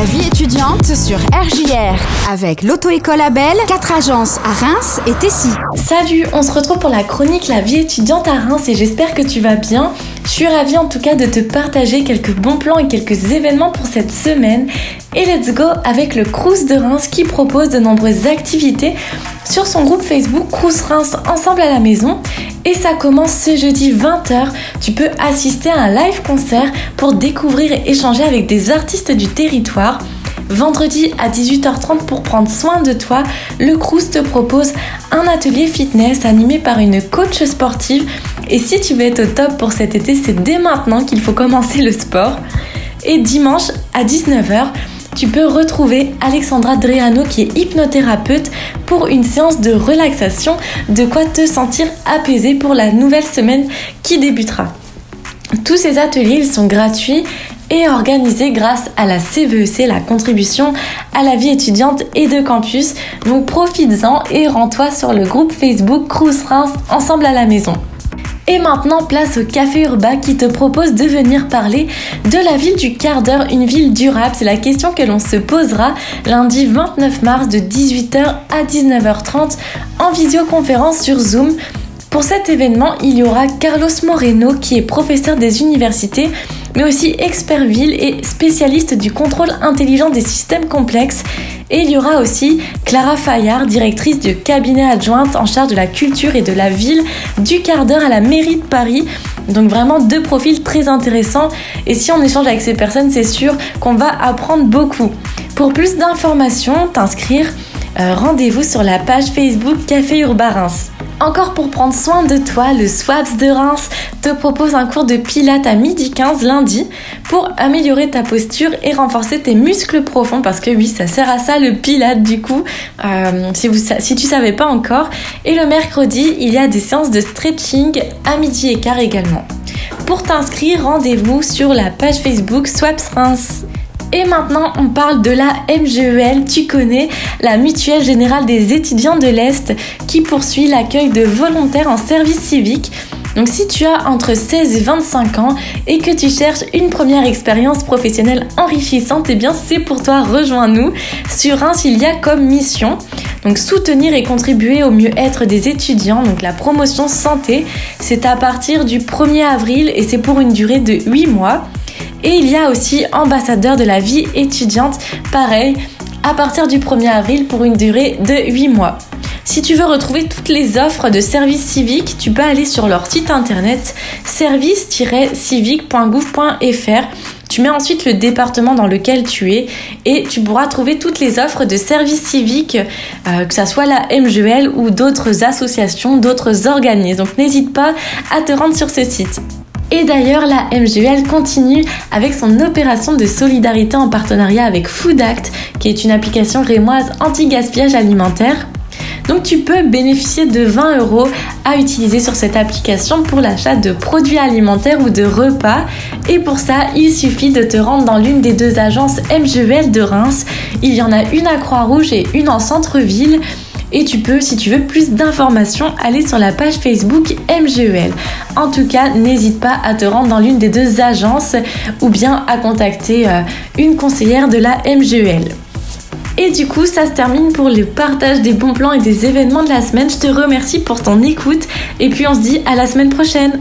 La vie étudiante sur RJR avec l'auto-école Abel, 4 agences à Reims et Tessy. Salut, on se retrouve pour la chronique La vie étudiante à Reims et j'espère que tu vas bien. Je suis ravie en tout cas de te partager quelques bons plans et quelques événements pour cette semaine. Et let's go avec le Crous de Reims qui propose de nombreuses activités sur son groupe Facebook Crous Reims Ensemble à la maison. Et ça commence ce jeudi 20h. Tu peux assister à un live concert pour découvrir et échanger avec des artistes du territoire. Vendredi à 18h30 pour prendre soin de toi, le Crous te propose un atelier fitness animé par une coach sportive. Et si tu veux être au top pour cet été, c'est dès maintenant qu'il faut commencer le sport. Et dimanche à 19h, tu peux retrouver Alexandra Dreano qui est hypnothérapeute pour une séance de relaxation, de quoi te sentir apaisé pour la nouvelle semaine qui débutera. Tous ces ateliers sont gratuits et organisés grâce à la CVEC, e la contribution à la vie étudiante et de campus. Donc profites-en et rends-toi sur le groupe Facebook Cruz Reims Ensemble à la maison. Et maintenant, place au Café Urbain qui te propose de venir parler de la ville du quart d'heure, une ville durable. C'est la question que l'on se posera lundi 29 mars de 18h à 19h30 en visioconférence sur Zoom. Pour cet événement, il y aura Carlos Moreno qui est professeur des universités mais aussi expert ville et spécialiste du contrôle intelligent des systèmes complexes. Et il y aura aussi Clara Fayard, directrice du cabinet adjointe en charge de la culture et de la ville du quart d'heure à la mairie de Paris. Donc vraiment deux profils très intéressants et si on échange avec ces personnes, c'est sûr qu'on va apprendre beaucoup. Pour plus d'informations, t'inscrire, euh, rendez-vous sur la page Facebook Café Urbain Reims. Encore pour prendre soin de toi, le Swaps de Reims te propose un cours de pilates à midi 15 lundi pour améliorer ta posture et renforcer tes muscles profonds parce que oui, ça sert à ça le pilates du coup, euh, si, vous, si savais pas encore. Et le mercredi, il y a des séances de stretching à midi et quart également. Pour t'inscrire, rendez-vous sur la page Facebook Swaps Reims. Et maintenant, on parle de la MGEL, tu connais, la Mutuelle Générale des étudiants de l'Est, qui poursuit l'accueil de volontaires en service civique. Donc si tu as entre 16 et 25 ans et que tu cherches une première expérience professionnelle enrichissante, eh bien c'est pour toi, rejoins-nous. Sur un, il y a comme mission donc soutenir et contribuer au mieux-être des étudiants, donc la promotion santé, c'est à partir du 1er avril et c'est pour une durée de 8 mois. Et il y a aussi ambassadeur de la vie étudiante, pareil, à partir du 1er avril pour une durée de 8 mois. Si tu veux retrouver toutes les offres de services civiques, tu peux aller sur leur site internet service-civique.gouv.fr. Tu mets ensuite le département dans lequel tu es et tu pourras trouver toutes les offres de services civiques, euh, que ce soit la MGL ou d'autres associations, d'autres organismes. Donc n'hésite pas à te rendre sur ce site. Et d'ailleurs, la MGL continue avec son opération de solidarité en partenariat avec Food Act, qui est une application rémoise anti-gaspillage alimentaire. Donc tu peux bénéficier de 20 euros à utiliser sur cette application pour l'achat de produits alimentaires ou de repas. Et pour ça, il suffit de te rendre dans l'une des deux agences MGL de Reims. Il y en a une à Croix-Rouge et une en centre-ville. Et tu peux, si tu veux plus d'informations, aller sur la page Facebook MGEL. En tout cas, n'hésite pas à te rendre dans l'une des deux agences ou bien à contacter euh, une conseillère de la MGEL. Et du coup, ça se termine pour le partage des bons plans et des événements de la semaine. Je te remercie pour ton écoute et puis on se dit à la semaine prochaine.